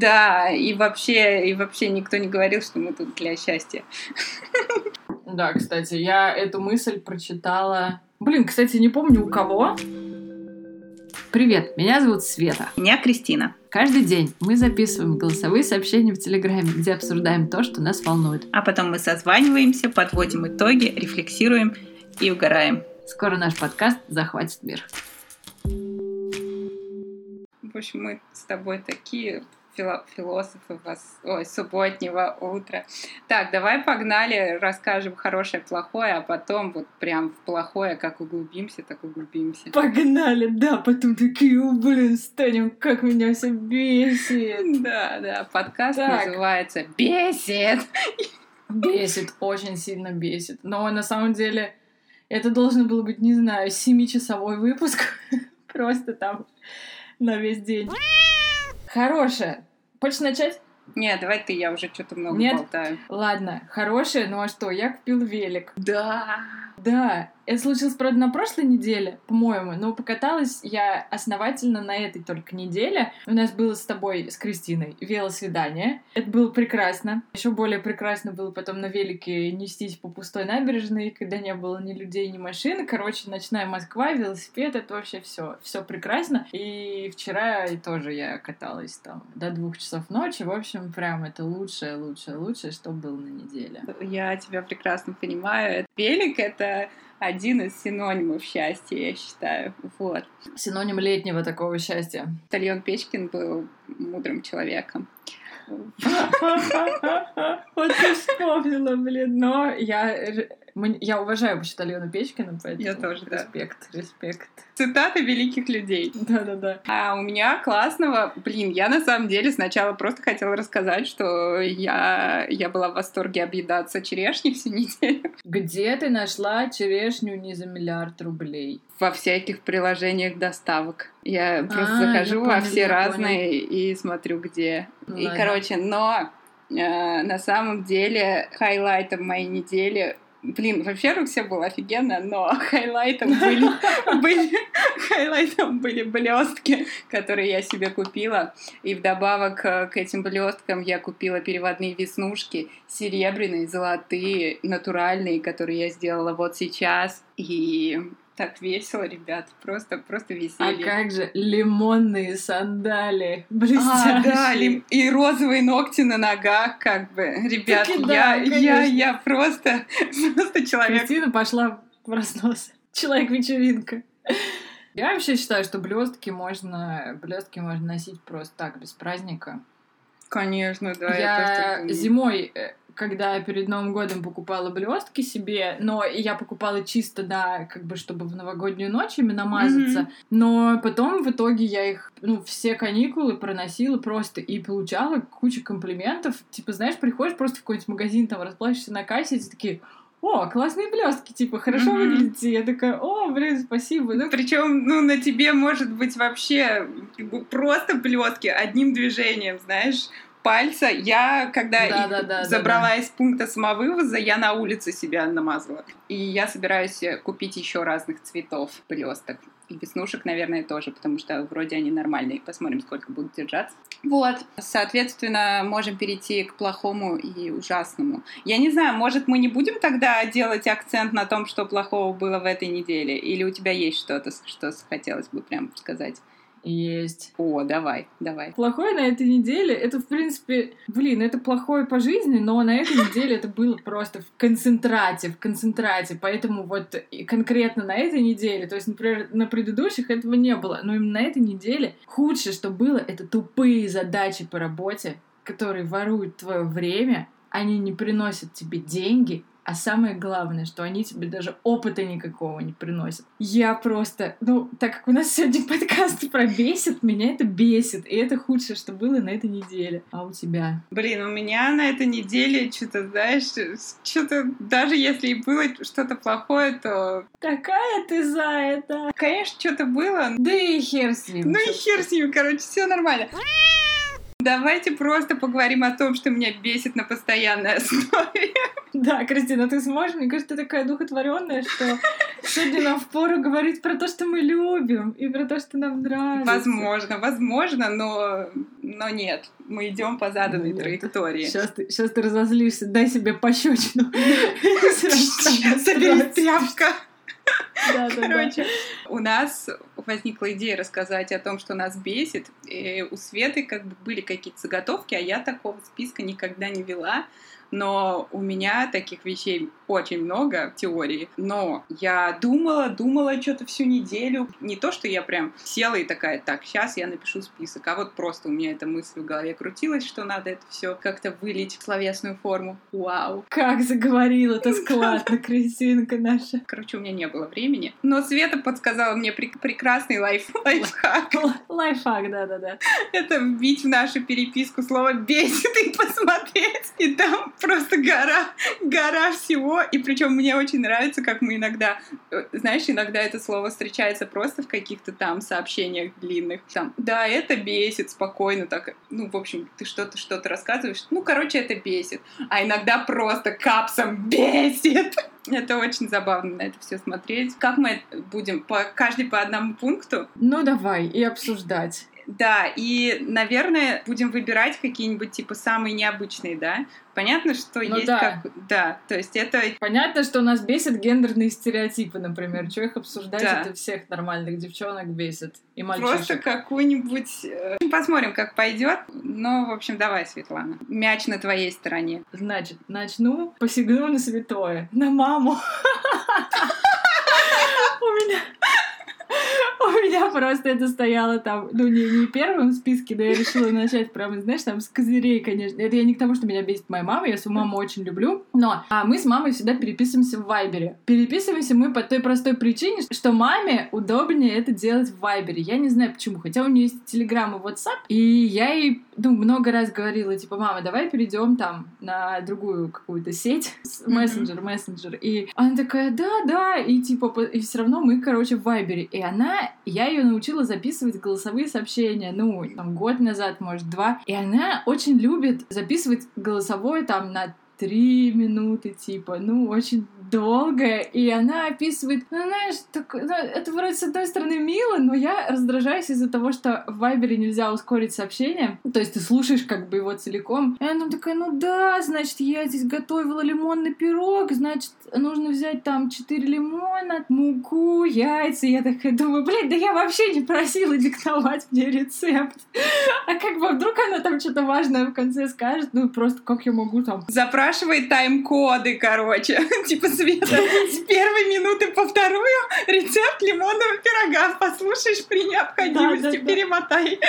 Да, и вообще, и вообще никто не говорил, что мы тут для счастья. Да, кстати, я эту мысль прочитала. Блин, кстати, не помню у кого. Привет, меня зовут Света. Меня Кристина. Каждый день мы записываем голосовые сообщения в Телеграме, где обсуждаем то, что нас волнует. А потом мы созваниваемся, подводим итоги, рефлексируем и угораем. Скоро наш подкаст захватит мир. В общем, мы с тобой такие фило- философы вас, ой, субботнего утра. Так, давай погнали, расскажем хорошее, плохое, а потом вот прям в плохое, как углубимся, так углубимся. Погнали, да, потом такие, «О, блин, станем, как меня все бесит. Да, да, подкаст Так. называется «Бесит». Бесит, очень сильно бесит. Но на самом деле это должен был быть, не знаю, семичасовой выпуск. Просто там на весь день. Хорошее. Хочешь начать? Нет, давай ты, я уже что-то много Нет? болтаю. Ладно, хорошее, ну а что, я купил велик. Да. Да, это случилось, правда, на прошлой неделе, по-моему, но покаталась я основательно на этой только неделе. У нас было с тобой, с Кристиной, велосвидание. Это было прекрасно. Еще более прекрасно было потом на велике нестись по пустой набережной, когда не было ни людей, ни машин. Короче, ночная Москва, велосипед, это вообще все, все прекрасно. И вчера тоже я каталась там до двух часов ночи. В общем, прям это лучшее, лучшее, лучшее, что было на неделе. Я тебя прекрасно понимаю. Велик — это один из синонимов счастья, я считаю. Вот. Синоним летнего такого счастья. Тальон Печкин был мудрым человеком. Вот ты вспомнила, блин. Но я, р- м- я уважаю почтальона Печкина, поэтому... Я тоже, да. Респект, респект. Цитаты великих людей. Да-да-да. А у меня классного, блин, я на самом деле сначала просто хотела рассказать, что я, я была в восторге объедаться черешней всю неделю. Где ты нашла черешню не за миллиард рублей? Во всяких приложениях доставок. Я просто А, захожу во все разные и смотрю, где. Ну И, ладно. короче, но э, на самом деле highlight ом моей недели Блин, во-первых, все было офигенно, но highlight ом были, были, highlight ом были блестки, которые я себе купила. И вдобавок э, к этим блесткам я купила переводные веснушки, серебряные, золотые, натуральные, которые я сделала вот сейчас. И так весело, ребят, просто, просто А веселье. как же лимонные сандали, А, блестящие. да, лим- и розовые ногти на ногах, как бы. Ребят, Таки да, я, я, я просто, просто человек. Кристина пошла в разнос. Человек-вечеринка. Я вообще считаю, что блестки можно, блестки можно носить просто так, без праздника. Конечно, да. я думаю. зимой, когда перед Новым годом покупала блестки себе, но я покупала чисто, да, как бы, чтобы в новогоднюю ночь ими намазаться. Мгм. Но потом в итоге я их, ну, все каникулы проносила просто и получала кучу комплиментов. Типа, знаешь, приходишь просто в какой-нибудь магазин, там расплачешься на кассе, и все такие, о, классные блестки, типа, хорошо Мгм. выглядите. Я такая, о, блин, спасибо. Ну, Причем, ну, на тебе может быть вообще просто блестки одним движением, знаешь, пальца. Я, когда их Да-да-да-да-да. забрала из пункта самовывоза, я на улице себя намазала. И я собираюсь э, купить еще разных цветов блесток. И веснушек, наверное, тоже, потому что вроде они нормальные. Посмотрим, сколько будут держаться. Вот, соответственно, можем перейти к плохому и ужасному. Я не знаю, может, мы не будем тогда делать акцент на том, что плохого было в этой неделе? Или у тебя есть что-то, что хотелось бы прям сказать? Есть. О, давай, давай. Плохое на этой неделе, это, в принципе, блин, это плохое по жизни, но на этой неделе это было просто в концентрате, в концентрате, поэтому вот конкретно на этой неделе, то есть, например, на предыдущих этого не было, но именно на этой неделе худшее, что было, это тупые задачи по работе, которые воруют твое время, они не приносят тебе деньги, а самое главное, что они тебе даже опыта никакого не приносят. Я просто, ну, так как у нас сегодня подкаст про бесит, меня это бесит. И это худшее, что было на этой неделе. А у тебя? Блин, у меня на этой неделе что-то, знаешь, что-то, даже если и было что-то плохое, то, Какая ты за это? конечно, что-то было. Да и хер с ним. Ну и хер с ним, короче, все нормально. Давайте просто поговорим о том, что меня бесит на постоянной основе. Да, Кристина, ты сможешь? Мне кажется, ты такая духотворенная, что сегодня нам впору говорить про то, что мы любим, и про то, что нам нравится. Возможно, возможно, но, но нет. Мы идем по заданной Нет. траектории. Сейчас ты, сейчас ты разозлишься, дай себе пощечину. Соберись, тряпка. Да, да, да. Короче, у нас возникла идея рассказать о том, что нас бесит. И у Светы как бы были какие-то заготовки, а я такого списка никогда не вела. Но у меня таких вещей очень много в теории. Но я думала, думала что-то всю неделю. Не то, что я прям села и такая, так, сейчас я напишу список. А вот просто у меня эта мысль в голове крутилась, что надо это все как-то вылить в словесную форму. Вау. Как заговорила, это складно, Кристинка наша. Короче, у меня не было времени. Но Света подсказала мне прек- прекрасный лайф лайфхак. Лайфхак, да-да-да. Это вбить в нашу переписку слово «бесит» и посмотреть. И там просто гора, гора всего. И причем мне очень нравится, как мы иногда... э, Знаешь, иногда это слово встречается просто в каких-то там сообщениях длинных. Там, да, это бесит, спокойно так. Ну, в общем, ты что-то, что-то рассказываешь. Ну, короче, это бесит. А иногда просто капсом бесит. Это очень забавно на это все смотреть. Как мы будем? По, каждый по одному пункту? Ну давай, и обсуждать. Да, и, наверное, будем выбирать какие-нибудь, типа, самые необычные, да? Понятно, что Ну есть да. как... Да, то есть это... Понятно, что у нас бесит гендерные стереотипы, например. Чего их обсуждать, Да. это всех нормальных девчонок бесит. И Просто мальчишек. какую-нибудь... э, Посмотрим, как пойдет. Но, в общем, давай, Светлана. Мяч на твоей стороне. Значит, начну, посягну на святое, на маму. У меня... У меня просто это стояло там, ну, не, не первым в списке, но я решила начать прямо, знаешь, там с козырей, конечно. Это я не к тому, что меня бесит моя мама, я свою маму очень люблю, но а мы с мамой всегда переписываемся в Вайбере. Переписываемся мы по той простой причине, что маме удобнее это делать в Вайбере. Я не знаю почему, хотя у нее есть Телеграм и WhatsApp, и я ей, ну, много раз говорила, типа, мама, давай перейдем там на другую какую-то сеть, мессенджер, мессенджер. И она такая, да, да, и типа, и все равно мы, короче, в Вайбере. И она, я ее научила записывать голосовые сообщения, ну, там, год назад, может, два. И она очень любит записывать голосовое там на три минуты, типа, ну, очень долгое, и она описывает, ну, знаешь, так, ну, это вроде с одной стороны мило, но я раздражаюсь из-за того, что в Вайбере нельзя ускорить сообщение, то есть ты слушаешь как бы его целиком, и она такая, ну да, значит, я здесь готовила лимонный пирог, значит, нужно взять там 4 лимона, муку, яйца, я такая думаю, блин, да я вообще не просила диктовать мне рецепт, а как бы вдруг она там что-то важное в конце скажет, ну просто как я могу там Запрашивай тайм-коды, короче. Типа, Света, с первой минуты по вторую рецепт лимонного пирога. Послушаешь при необходимости, перемотай.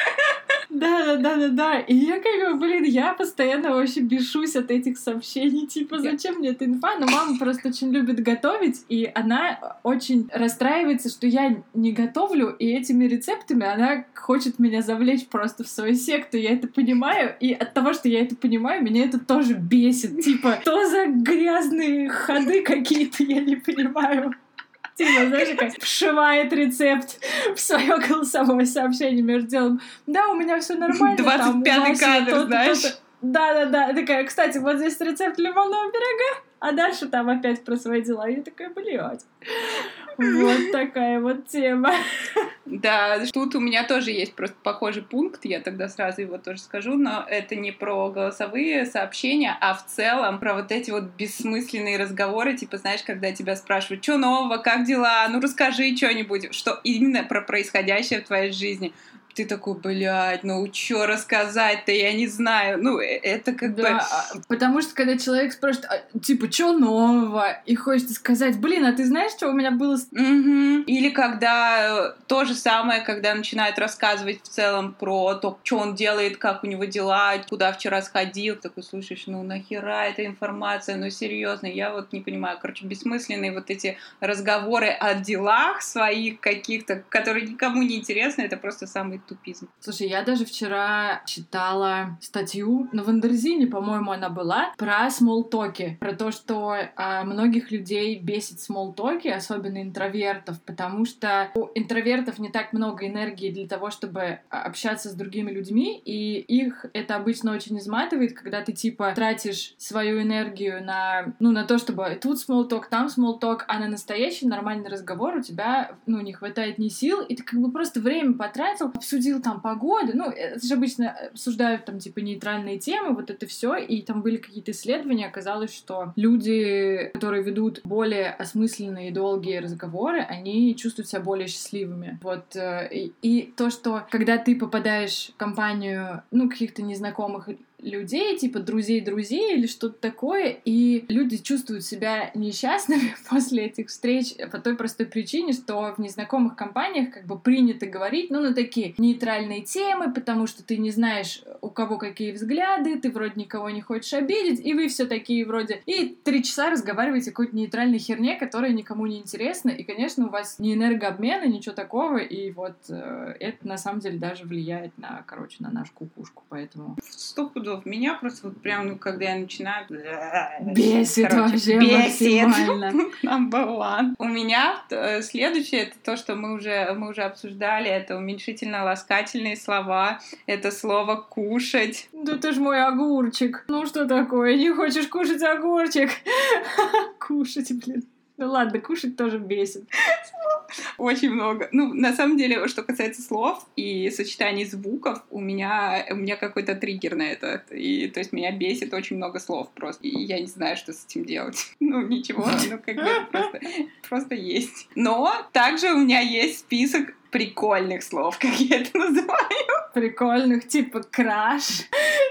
Да, да, да, да, да. И я как бы, блин, я постоянно вообще бешусь от этих сообщений. Типа, зачем мне эта инфа? Но мама просто очень любит готовить, и она очень расстраивается, что я не готовлю, и этими рецептами она хочет меня завлечь просто в свою секту. Я это понимаю, и от того, что я это понимаю, меня это тоже бесит. Типа, что за грязные ходы какие-то, я не понимаю. Типа, знаешь, такая вшивает рецепт в свое голосовое сообщение между делом. Да, у меня все нормально. там, у 25-й Васи кадр, знаешь. то-то». Да-да-да, такая, кстати, вот здесь рецепт лимонного пирога, а дальше там опять про свои дела. И я такая, блядь. Вот такая вот тема. Да, тут у меня тоже есть просто похожий пункт, я тогда сразу его тоже скажу, но это не про голосовые сообщения, а в целом про вот эти вот бессмысленные разговоры, типа, знаешь, когда тебя спрашивают, что нового, как дела, ну расскажи что-нибудь, что именно про происходящее в твоей жизни. Ты такой, блядь, ну что рассказать-то, я не знаю. Ну, э, это как бы... Да, а, потому что когда человек спрашивает, а, типа, что нового? И хочется сказать, блин, а ты знаешь, что у меня было Мгм. Или когда э, то же самое, когда начинают рассказывать в целом про то, что он делает, как у него дела, куда вчера сходил, такой слушаешь, ну нахера эта информация, ну серьезно, я вот не понимаю, короче, бессмысленные вот эти разговоры о делах своих каких-то, которые никому не интересны, это просто самый тупизм. Слушай, я даже вчера читала статью, на Wonderzine, по-моему, она была, про small talk и, про то, что а, многих людей бесит small talk и, особенно интровертов, потому что у интровертов не так много энергии для того, чтобы а, общаться с другими людьми, и их это обычно очень изматывает, когда ты типа тратишь свою энергию на, ну, на то, чтобы тут small talk, там small talk, а на настоящий нормальный разговор у тебя, ну, не хватает ни сил, и ты как бы просто время потратил, обсудил там погоду, ну, это же обычно обсуждают там типа нейтральные темы, вот это все, и там были какие-то исследования, оказалось, что люди, которые ведут более осмысленные и долгие разговоры, они чувствуют себя более счастливыми. Вот. Э, и, и то, что когда ты попадаешь в компанию, ну, каких-то незнакомых людей, типа друзей-друзей или что-то такое, и люди чувствуют себя несчастными после этих встреч по той простой причине, что в незнакомых компаниях как бы принято говорить, ну, на такие нейтральные темы, потому что ты не знаешь, у кого какие взгляды, ты вроде никого не хочешь обидеть, и вы все такие вроде... И три часа разговариваете о какой-то нейтральной херне, которая никому не интересна, и, конечно, у вас не энергообмена, ничего такого, и вот э, это на самом деле даже влияет на, короче, на нашу кукушку, поэтому... Стопудово чувствов. Меня просто вот прям, ну, когда я начинаю... Бесит Короче, вообще бесит. Number one. У меня э, следующее, это то, что мы уже, мы уже обсуждали, это уменьшительно-ласкательные слова, это слово «кушать». Да ты ж мой огурчик. Ну что такое, не хочешь кушать огурчик? Кушать, блин. Ну ладно, кушать тоже бесит. Очень много. Ну, на самом деле, что касается слов и сочетаний звуков, у меня, у меня какой-то триггер на это. И, то есть меня бесит очень много слов просто. И я не знаю, что с этим делать. Ну, ничего, ну, как бы просто, просто есть. Но также у меня есть список прикольных слов, как я это называю. Прикольных, типа краш.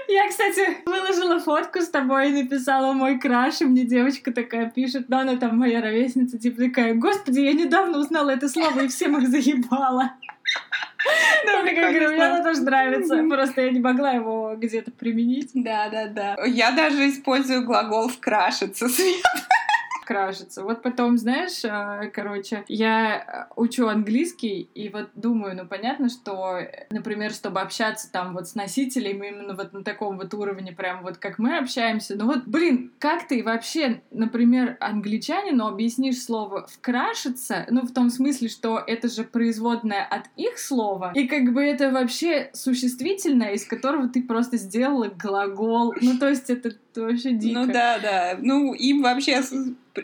Я, кстати, выложила фотку с тобой и написала мой краш, и мне девочка такая пишет, но она там моя ровесница, типа такая, господи, я недавно узнала это слово и всем их заебала. Да, мне как говорю, мне оно тоже нравится, просто я не могла его где-то применить. Да, да, да. Я даже использую глагол «вкрашиться», Свет крашится. Вот потом, знаешь, а, короче, я учу английский, и вот думаю, ну понятно, что, например, чтобы общаться там вот с носителем именно вот на таком вот уровне, прям вот как мы общаемся, ну вот, блин, как ты вообще, например, англичанину объяснишь слово «вкрашиться», ну в том смысле, что это же производное от их слова, и как бы это вообще существительное, из которого ты просто сделала глагол, ну то есть это вообще дико. Ну да, да. Ну, им вообще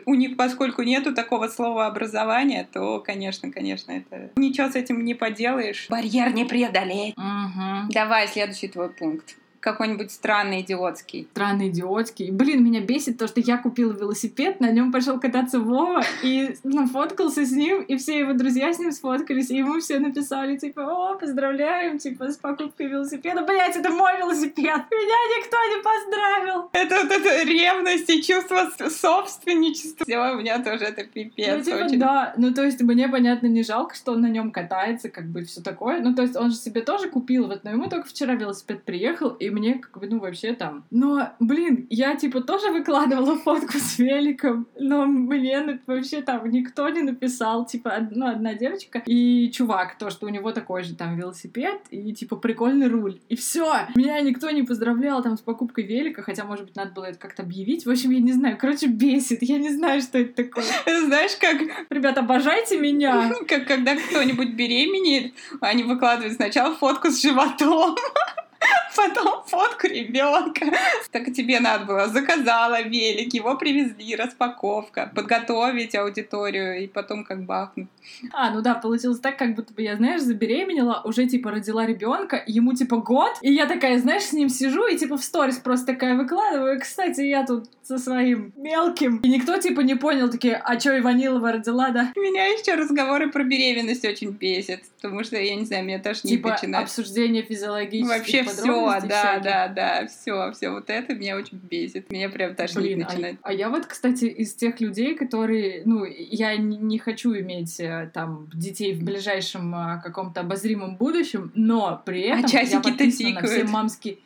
у них, поскольку нету такого слова образования, то, конечно, конечно, это ничего с этим не поделаешь. Барьер не преодолеть. Угу. Давай следующий твой пункт какой-нибудь странный идиотский. Странный идиотский. Блин, меня бесит то, что я купила велосипед, на нем пошел кататься Вова и нафоткался с ним, и все его друзья с ним сфоткались, и ему все написали, типа, о, поздравляем, типа, с покупкой велосипеда. Блять, это мой велосипед! Меня никто не поздравил! Это вот это ревность и чувство собственничества. Все, у меня тоже это пипец. Ну, типа, очень. да, ну то есть мне, понятно, не жалко, что он на нем катается, как бы все такое. Ну то есть он же себе тоже купил, вот, но ему только вчера велосипед приехал, и мне как бы, ну, вообще там... Но, блин, я, типа, тоже выкладывала фотку с великом, но мне вообще там никто не написал, типа, ну, одна девочка и чувак, то, что у него такой же там велосипед и, типа, прикольный руль. И все, Меня никто не поздравлял там с покупкой велика, хотя, может быть, надо было это как-то объявить. В общем, я не знаю, короче, бесит. Я не знаю, что это такое. Знаешь, как... Ребята, обожайте меня. Как когда кто-нибудь беременеет, они выкладывают сначала фотку с животом, Потом фотку ребенка. Так тебе надо было. Заказала велик, его привезли, распаковка, подготовить аудиторию и потом как бахнуть. А, ну да, получилось так, как будто бы я, знаешь, забеременела, уже типа родила ребенка, ему типа год, и я такая, знаешь, с ним сижу и типа в сторис просто такая выкладываю. Кстати, я тут со своим мелким. И никто типа не понял, такие, а чё, Иванилова родила, да? Меня еще разговоры про беременность очень бесит, потому что, я не знаю, меня тоже не типа начинает. обсуждение физиологических Вообще все, да, да, да, все, все вот это меня очень бесит. Меня прям тошнить Блин, а начинает. А, а я вот, кстати, из тех людей, которые, ну, я не хочу иметь э, там детей в ближайшем а, каком-то обозримом будущем, но при этом а я подписана на все мамские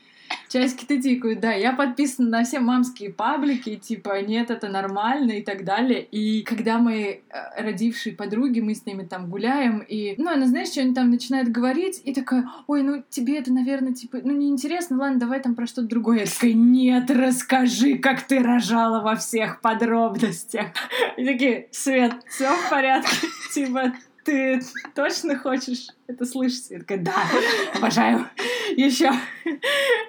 Часики-то тикают, да. Я подписана на все мамские паблики, типа, нет, это нормально и так далее. И когда мои э, родившие подруги, мы с ними там гуляем, и, ну, она, знаешь, что они там начинают говорить, и такая, ой, ну, тебе это, наверное, типа, ну, неинтересно, ладно, давай там про что-то другое. Я такая, нет, расскажи, как ты рожала во всех подробностях. И такие, Свет, все в порядке? Типа, ты точно хочешь это слышать? Я такая, да, обожаю. Еще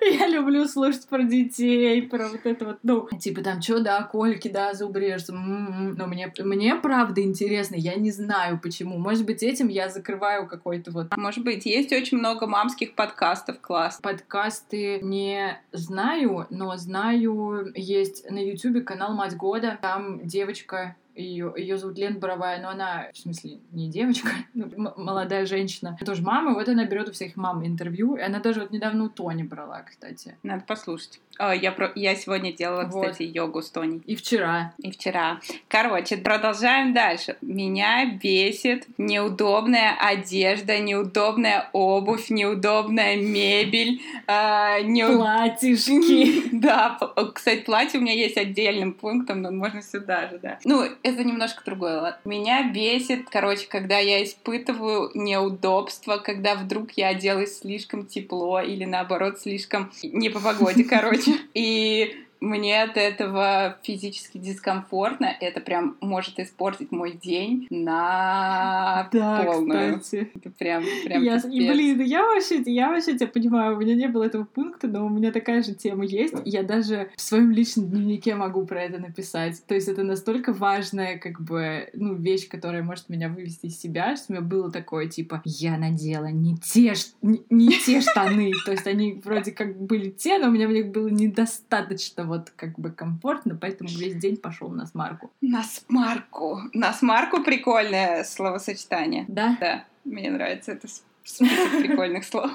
я люблю слушать про детей, про вот это вот, ну, типа там, что, да, кольки, да, зубы режутся, м-м-м. но мне, мне правда интересно, я не знаю почему. Может быть, этим я закрываю какой-то вот... Может быть, есть очень много мамских подкастов, класс. Подкасты не знаю, но знаю, есть на Ютубе канал Мать Года, там девочка ее, ее зовут Лен Боровая, но она, в смысле, не девочка, ну, молодая женщина, тоже мама, вот она берет у всех мам интервью, и она даже вот недавно у Тони брала, кстати. Надо послушать. О, я, про... я сегодня делала, вот. кстати, йогу с Тони. И вчера. И вчера. Короче, продолжаем дальше. Меня бесит неудобная одежда, неудобная обувь, неудобная мебель. Э, не... Платьишки. да, кстати, платье у меня есть отдельным пунктом, но можно сюда же, да. Ну, это немножко другое. Меня бесит, короче, когда я испытываю неудобство, когда вдруг я оделась слишком тепло или наоборот слишком не по погоде, короче. И мне от этого физически дискомфортно. Это прям может испортить мой день на да, полную. Кстати. Это прям, прям я, и, блин, я вообще, я вообще тебя понимаю, у меня не было этого пункта, но у меня такая же тема есть. Я даже в своем личном дневнике могу про это написать. То есть это настолько важная, как бы, ну, вещь, которая может меня вывести из себя, что у меня было такое, типа, я надела не те, не, не те штаны. То есть они вроде как были те, но у меня в них было недостаточно вот как бы комфортно, поэтому весь день пошел на смарку. На смарку. На смарку прикольное словосочетание. Да? Да, мне нравится это список прикольных слов.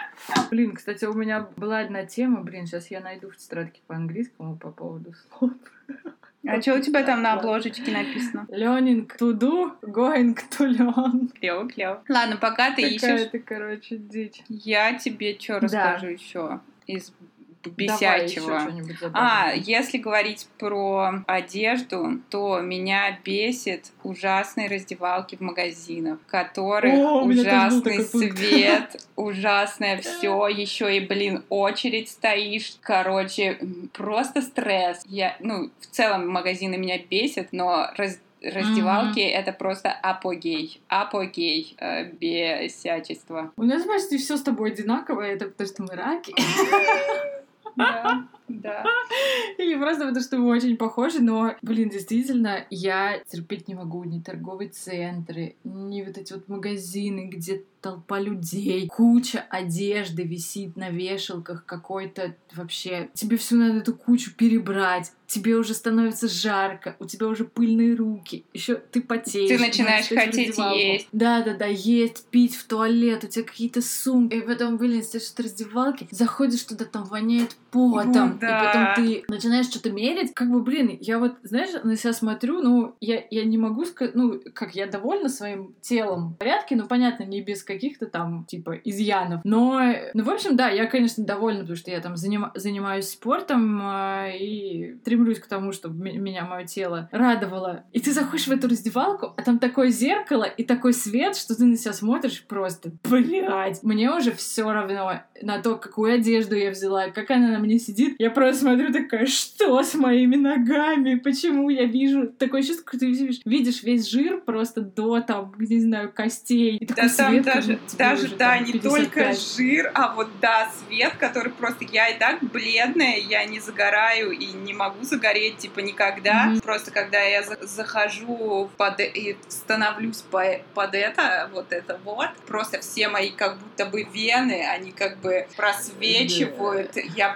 Блин, кстати, у меня была одна тема, блин, сейчас я найду в тетрадке по английскому по поводу слов. А что у тебя там на обложечке написано? Learning to do, going to learn. Клево, клево. Ладно, пока ты ищешь. Какая-то, короче, дичь. Я тебе что расскажу да. еще из бесячего. а, если говорить про одежду, то меня бесит ужасные раздевалки в магазинах, в которых О, ужасный свет, ужасное все, еще и, блин, очередь стоишь. Короче, просто стресс. Я, ну, в целом магазины меня бесят, но раз раздевалки mm-hmm. это просто апогей, апогей э, бесячества. У нас почти все с тобой одинаковое, это потому что мы раки. Да, да. Или просто потому, что мы очень похожи, но, блин, действительно, я терпеть не могу ни торговые центры, ни вот эти вот магазины, где толпа людей, куча одежды висит на вешалках какой-то вообще. Тебе всю надо эту кучу перебрать, тебе уже становится жарко, у тебя уже пыльные руки, еще ты потеешь. Ты начинаешь хотеть есть. Да, да, да, есть, пить в туалет, у тебя какие-то сумки. И потом, блин, стоишь в раздевалке, заходишь туда, там воняет потом, да. и потом ты начинаешь что-то мерить. Как бы, блин, я вот, знаешь, на себя смотрю, ну, я, я не могу сказать, ну, как я довольна своим телом в порядке, ну, понятно, не без каких-то там, типа, изъянов. Но, ну, в общем, да, я, конечно, довольна, потому что я там заним... занимаюсь спортом э, и стремлюсь к тому, чтобы меня мое тело радовало. И ты заходишь в эту раздевалку, а там такое зеркало и такой свет, что ты на себя смотришь просто, блядь, мне уже все равно на то, какую одежду я взяла, как она на мне сидит. Я просто смотрю такая, что с моими ногами? Почему я вижу такое чувство, что ты видишь, видишь весь жир просто до там, не знаю, костей. И да, там свет, даже, даже уже, да, там, не только жир, а вот да, свет, который просто я и так бледная, я не загораю и не могу загореть, типа, никогда. Mm-hmm. Просто когда я захожу под и становлюсь по под это, вот это вот, просто все мои как будто бы вены, они как бы просвечивают. Yeah. Я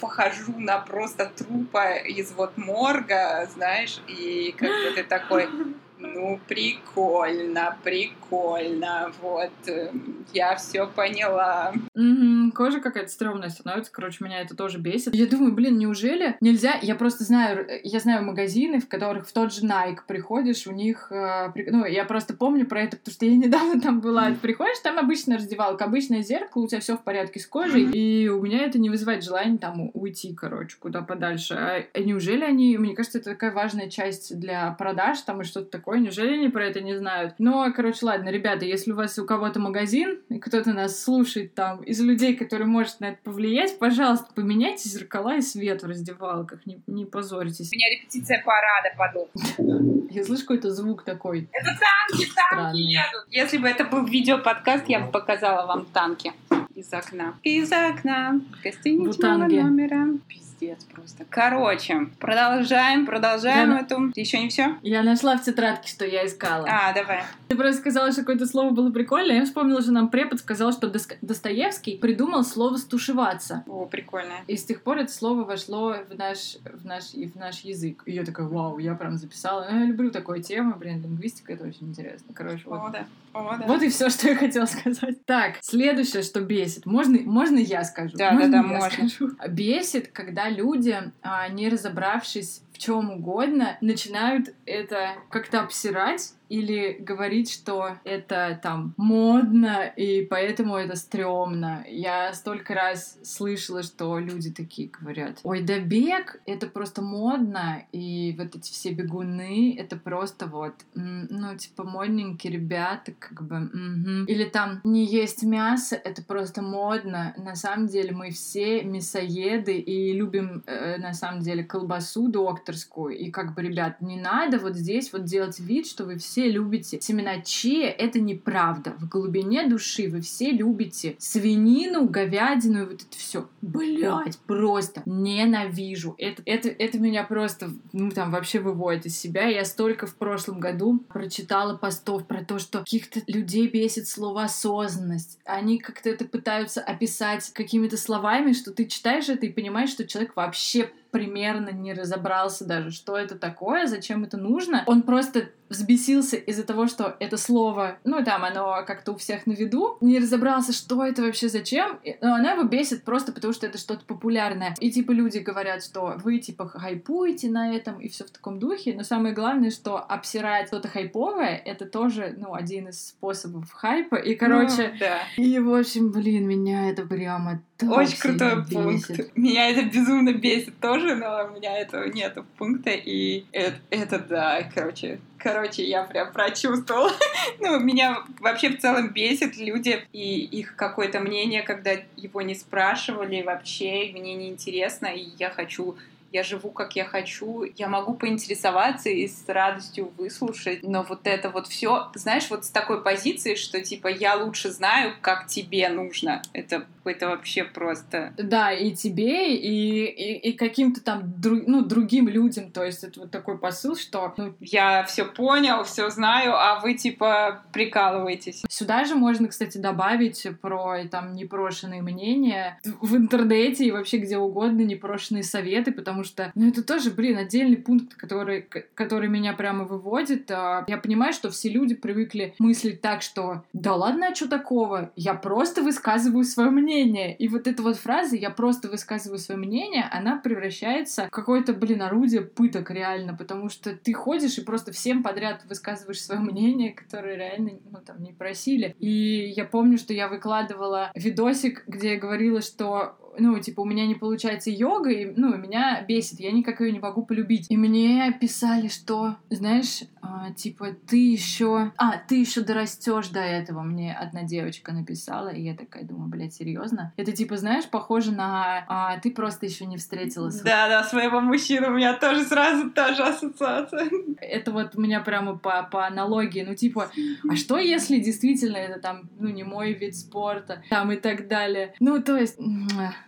похожу на просто трупа из вот морга, знаешь, и как бы ты такой Ну, прикольно, прикольно. Вот, э, я все поняла. Угу, кожа какая-то стрёмная становится. Короче, меня это тоже бесит. Я думаю, блин, неужели нельзя? Я просто знаю, я знаю магазины, в которых в тот же Nike приходишь, у них... Э, ну, я просто помню про это, потому что я недавно там была. Ты приходишь, там обычная раздевалка, обычное зеркало, у тебя все в порядке с кожей, и у меня это не вызывает желания там уйти, короче, куда подальше. А, а неужели они... Мне кажется, это такая важная часть для продаж там и что-то такое. Неужели они про это не знают? Но, короче, ладно, ребята, если у вас у кого-то магазин, и кто-то нас слушает там из людей, который может на это повлиять, пожалуйста, поменяйте зеркала и свет в раздевалках, не, не позоритесь. У меня репетиция парада подобная. Я слышу какой-то звук такой. Это танки, танки едут. Если бы это был видеоподкаст, я бы показала вам танки из окна. Из окна гостиничного номера пиздец просто. Короче, продолжаем, продолжаем Я... эту. Еще не все? Я нашла в тетрадке, что я искала. А, давай. Ты просто сказала, что какое-то слово было прикольное. Я вспомнила, что нам препод сказал, что Достоевский придумал слово «стушеваться». О, прикольно. И с тех пор это слово вошло в наш, в наш, в наш язык. И я такая, вау, я прям записала. Ну, я люблю такую тему, блин, лингвистика, это очень интересно. Короче, вот. О, да. О, да. Вот и все, что я хотела сказать. Так, следующее, что бесит. Можно, можно я скажу? Да, можно да, да, можно. Скажу? Бесит, когда люди, а, не разобравшись в чем угодно, начинают это как-то обсирать или говорить, что это там модно, и поэтому это стрёмно. Я столько раз слышала, что люди такие говорят, ой, да бег, это просто модно, и вот эти все бегуны, это просто вот, ну, типа, модненькие ребята, как бы, угу. или там не есть мясо, это просто модно. На самом деле мы все мясоеды и любим, э, на самом деле, колбасу докторскую, и как бы, ребят, не надо вот здесь вот делать вид, что вы все все любите семена чия, это неправда. В глубине души вы все любите свинину, говядину и вот это все. Блять, просто ненавижу. Это, это, это меня просто, ну, там, вообще выводит из себя. Я столько в прошлом году прочитала постов про то, что каких-то людей бесит слово осознанность. Они как-то это пытаются описать какими-то словами, что ты читаешь это и понимаешь, что человек вообще примерно не разобрался даже, что это такое, зачем это нужно. Он просто взбесился из-за того, что это слово, ну, там, оно как-то у всех на виду, не разобрался, что это вообще, зачем, но она его бесит просто потому, что это что-то популярное. И, типа, люди говорят, что вы, типа, хайпуете на этом, и все в таком духе, но самое главное, что обсирать что-то хайповое, это тоже, ну, один из способов хайпа, и, короче, ну, да. и, в общем, блин, меня это прямо очень крутой пункт. Меня это безумно бесит тоже, но у меня этого нет пункта, и это, это да, короче, короче, я прям прочувствовала. ну, меня вообще в целом бесит люди и их какое-то мнение, когда его не спрашивали вообще, мне не интересно, и я хочу я живу как я хочу, я могу поинтересоваться и с радостью выслушать, но вот это вот все, знаешь, вот с такой позиции, что типа я лучше знаю, как тебе нужно, это какой-то вообще просто... Да, и тебе, и, и, и каким-то там друг, ну, другим людям, то есть это вот такой посыл, что... Ну, я все понял, все знаю, а вы типа прикалываетесь. Сюда же можно, кстати, добавить про там непрошенные мнения. В интернете и вообще где угодно непрошенные советы, потому потому что, ну, это тоже, блин, отдельный пункт, который, который меня прямо выводит. А, я понимаю, что все люди привыкли мыслить так, что да ладно, а что такого? Я просто высказываю свое мнение. И вот эта вот фраза «я просто высказываю свое мнение», она превращается в какое-то, блин, орудие пыток реально, потому что ты ходишь и просто всем подряд высказываешь свое мнение, которое реально, ну, там, не просили. И я помню, что я выкладывала видосик, где я говорила, что ну, типа, у меня не получается йога, и, ну, меня бесит, я никак ее не могу полюбить. И мне писали, что, знаешь, а, типа, ты еще... А, ты еще дорастешь до этого, мне одна девочка написала, и я такая думаю, блядь, серьезно? Это, типа, знаешь, похоже на... А, ты просто еще не встретилась. Да-да, своего мужчину, у меня тоже сразу та же ассоциация. Это вот у меня прямо по, по аналогии, ну, типа, а что если действительно это там, ну, не мой вид спорта, там и так далее? Ну, то есть,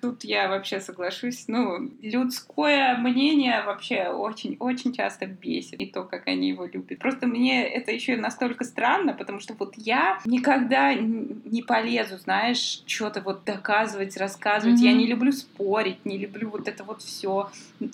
тут я вообще соглашусь. Ну, людское мнение вообще очень-очень часто бесит. И то, как они его любят. Просто мне это еще настолько странно, потому что вот я никогда не полезу, знаешь, что-то вот доказывать, рассказывать. Mm-hmm. Я не люблю спорить, не люблю вот это вот все.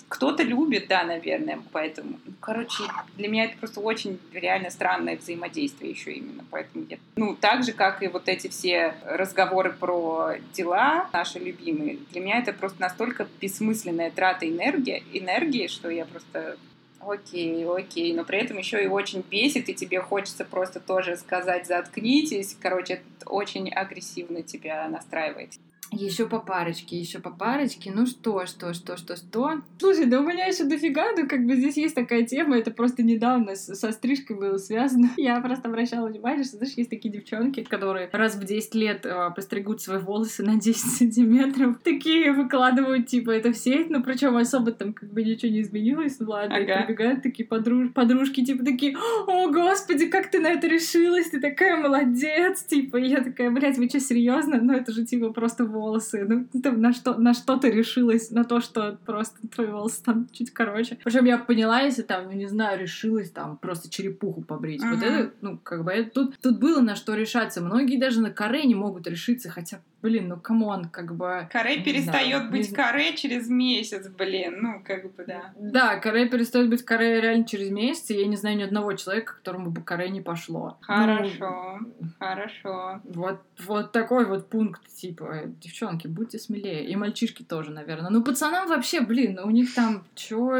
Кто-то любит, да, наверное, поэтому. Короче, для меня это просто очень реально странное взаимодействие еще именно. Поэтому я, ну, так же, как и вот эти все разговоры про дела наши любимые, для меня это просто настолько бессмысленная трата энергии, энергии, что я просто Окей, окей, но при этом еще и очень бесит, и тебе хочется просто тоже сказать «заткнитесь». Короче, это очень агрессивно тебя настраивает. Еще по парочке, еще по парочке. Ну что, что, что, что, что? Слушай, да у меня еще дофига, ну как бы здесь есть такая тема, это просто недавно с, со стрижкой было связано. Я просто обращала внимание, что, знаешь, есть такие девчонки, которые раз в 10 лет э, постригут свои волосы на 10 сантиметров, такие выкладывают, типа, это в сеть, но причем особо там как бы ничего не изменилось, ну ладно, ага. и прибегают такие подруж... подружки, типа, такие, о, господи, как ты на это решилась, ты такая молодец, типа, и я такая, блядь, вы что, серьезно? Ну это же, типа, просто волосы волосы. Ну, ты на что, на что ты решилась? На то, что просто твои волосы там чуть короче. Причем я поняла, если там, ну, не знаю, решилась там просто черепуху побрить. Uh-huh. Вот это, ну, как бы, это, тут, тут было на что решаться. Многие даже на каре не могут решиться, хотя блин, ну come on, как бы... Каре перестает быть не... каре через месяц, блин, ну как бы да. Да, каре перестает быть каре реально через месяц, и я не знаю ни одного человека, которому бы каре не пошло. Хорошо, ну, хорошо. Вот, вот такой вот пункт, типа, девчонки, будьте смелее, и мальчишки тоже, наверное. Ну пацанам вообще, блин, у них там чё...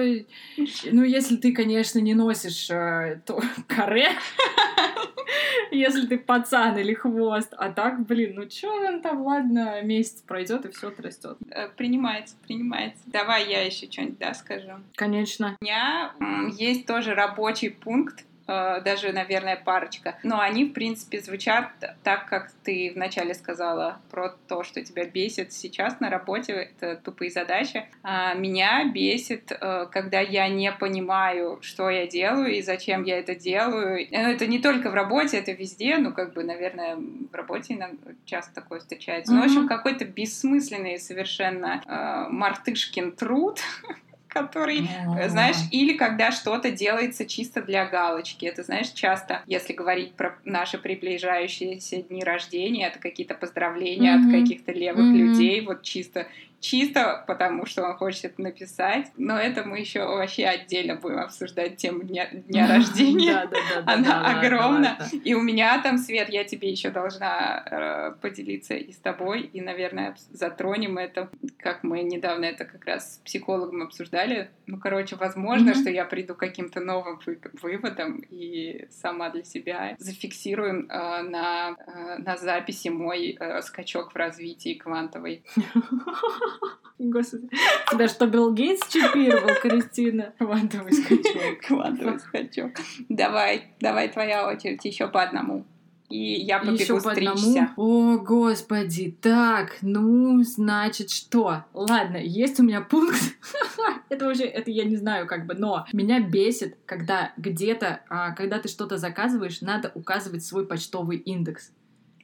Ну если ты, конечно, не носишь э, то каре, если ты пацан или хвост, а так, блин, ну чё он там ладно, месяц пройдет и все отрастет. Э, принимается, принимается. Давай я еще что-нибудь, да, скажу. Конечно. У меня есть тоже рабочий пункт, даже, наверное, парочка. Но они, в принципе, звучат так, как ты вначале сказала про то, что тебя бесит сейчас на работе, это тупые задачи. А меня бесит, э, когда я не понимаю, что я делаю и зачем я это делаю. Ну, это не только в работе, это везде, ну, как бы, наверное, в работе часто такое встречается. Mm-hmm. Ну, в общем, какой-то бессмысленный совершенно э, мартышкин труд, который, mm-hmm. знаешь, или когда что-то делается чисто для галочки. Это, знаешь, часто, если говорить про наши приближающиеся дни рождения, это какие-то поздравления mm-hmm. от каких-то левых mm-hmm. людей, вот чисто чисто потому, что он хочет это написать. Но это мы еще вообще отдельно будем обсуждать тему дня, дня рождения. Она огромна. И у меня там, Свет, я тебе еще должна э, поделиться и с тобой, и, наверное, затронем это, как мы недавно это как раз с психологом обсуждали. Ну, короче, возможно, что я приду к каким-то новым выводам и сама для себя зафиксируем э, э, на записи мой скачок в развитии квантовой. Господи. Тебя что, Билл Гейтс чипировал, Кристина? Квантовый скачок. Квантовый скачок. Давай, давай твоя очередь, еще по одному. И я побегу Еще по одному. О, господи. Так, ну, значит, что? Ладно, есть у меня пункт. это уже, это я не знаю, как бы, но меня бесит, когда где-то, а, когда ты что-то заказываешь, надо указывать свой почтовый индекс.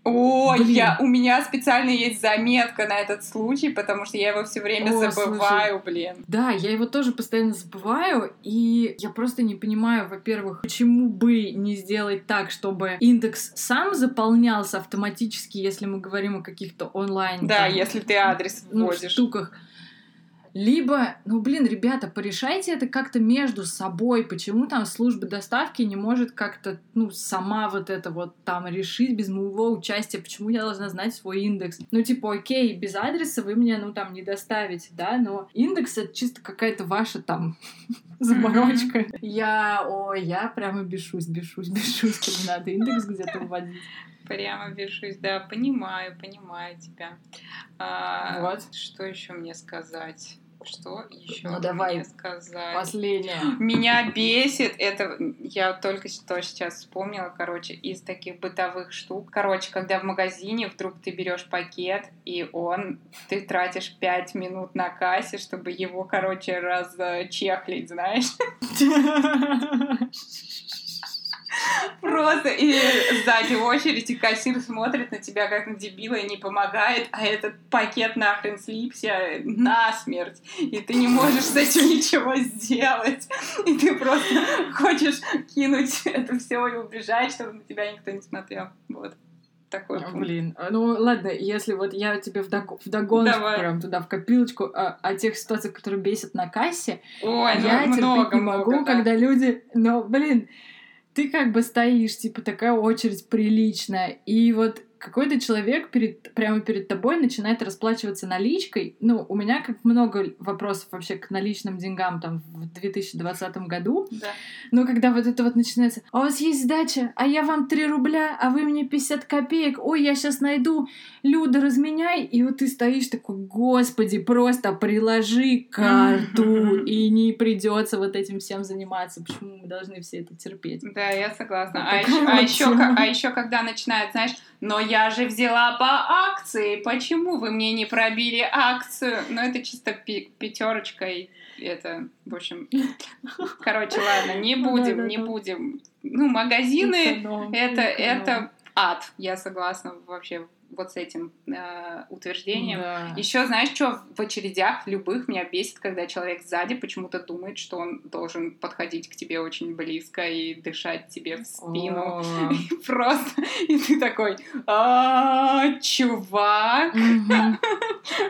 О, я, у меня специально есть заметка на этот случай, потому что я его все время О, забываю, слушай, блин. Да, я его тоже постоянно забываю, и я просто не понимаю, во-первых, почему бы не сделать так, чтобы индекс сам заполнялся автоматически, если мы говорим о каких-то онлайн. Да, там, если ты адрес вводишь. Ну, штуках. Либо, ну блин, ребята, порешайте это как-то между собой. Почему там служба доставки не может как-то, ну, сама вот это вот там решить без моего участия? Почему я должна знать свой индекс? Ну, типа, окей, без адреса вы мне, ну, там, не доставите, да, но индекс это чисто какая-то ваша там заморочка. Я, ой, я прямо бешусь, бешусь, бешусь, когда надо индекс где-то вводить. Прямо бешусь, да, понимаю, понимаю тебя. А, вот. Что еще мне сказать? Что еще ну, давай сказать? Последнее. Меня бесит, это я только что сейчас вспомнила, короче, из таких бытовых штук. Короче, когда в магазине вдруг ты берешь пакет, и он, ты тратишь пять минут на кассе, чтобы его, короче, разчехлить, знаешь? Просто и сзади очередь, и кассир смотрит на тебя как на дебила и не помогает, а этот пакет нахрен слипся насмерть, и ты не можешь с этим ничего сделать. И ты просто хочешь кинуть это все и убежать, чтобы на тебя никто не смотрел. Вот такой пункт. Блин, а, ну ладно, если вот я тебе вдог... вдогонку прям туда в копилочку о, о тех ситуациях, которые бесят на кассе, Ой, я ну, терпеть много, не могу, много, да. когда люди... Но, блин, ты как бы стоишь, типа такая очередь приличная, и вот какой-то человек перед, прямо перед тобой начинает расплачиваться наличкой. Ну, у меня как много вопросов вообще к наличным деньгам там в 2020 году. Да. Но когда вот это вот начинается, а у вас есть сдача, а я вам 3 рубля, а вы мне 50 копеек, ой, я сейчас найду, Люда, разменяй. И вот ты стоишь такой, господи, просто приложи карту, и не придется вот этим всем заниматься. Почему мы должны все это терпеть? Да, я согласна. А, еще, а, еще, а когда начинают, знаешь, но я же взяла по акции, почему вы мне не пробили акцию? Ну, это чисто пятерочка и это, в общем, короче, ладно, не будем, не будем. Ну, магазины, это, это ад, я согласна вообще вот с этим э, утверждением. Да. Еще знаешь, что в очередях любых меня бесит, когда человек сзади почему-то думает, что он должен подходить к тебе очень близко и дышать тебе в спину. И просто и ты такой, а, чувак.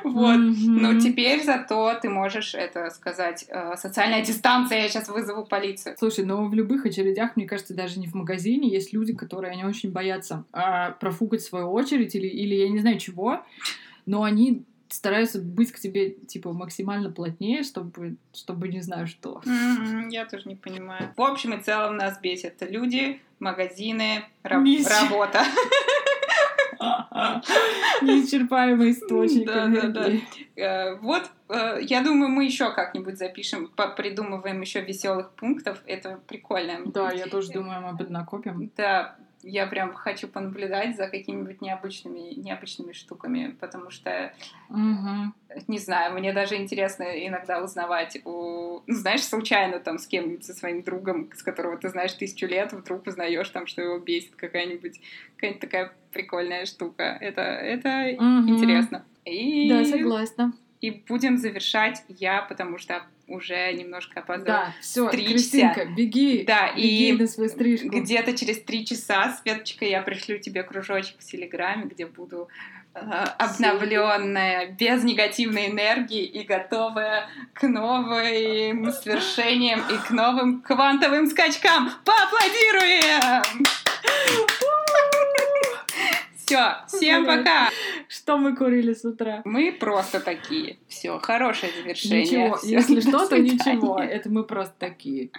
Вот. Но теперь зато ты можешь это сказать. Э, социальная дистанция, я сейчас вызову полицию. Слушай, но в любых очередях, мне кажется, даже не в магазине, есть люди, которые они очень боятся а, профукать свою очередь или или, я не знаю чего, но они стараются быть к тебе, типа, максимально плотнее, чтобы, чтобы не знаю что. Mm-hmm, я тоже не понимаю. В общем и целом нас бесят люди, магазины, раб- работа. Неисчерпаемый источник Да, да, да. Э, вот, э, я думаю, мы еще как-нибудь запишем, придумываем еще веселых пунктов. Это прикольно. Да, я тоже думаю, мы накопим. Да, я прям хочу понаблюдать за какими-нибудь необычными, необычными штуками, потому что, угу. не знаю, мне даже интересно иногда узнавать у, ну, знаешь, случайно там с кем-нибудь, со своим другом, с которого ты знаешь тысячу лет, вдруг узнаешь там, что его бесит какая-нибудь, какая-нибудь такая прикольная штука. Это, это угу. интересно. И... Да, согласна. И будем завершать я, потому что уже немножко опоздала. Да, все, Кристинка, беги, да, беги и на свою стрижку. Где-то через три часа, Светочка, я пришлю тебе кружочек в Телеграме, где буду э, обновленная, без негативной энергии и готовая к новым свершениям и к новым квантовым скачкам. Поаплодируем! Все, всем пока. Что мы курили с утра? Мы просто такие. Все, хорошее завершение. Ничего, если что, то ничего. Это мы просто такие.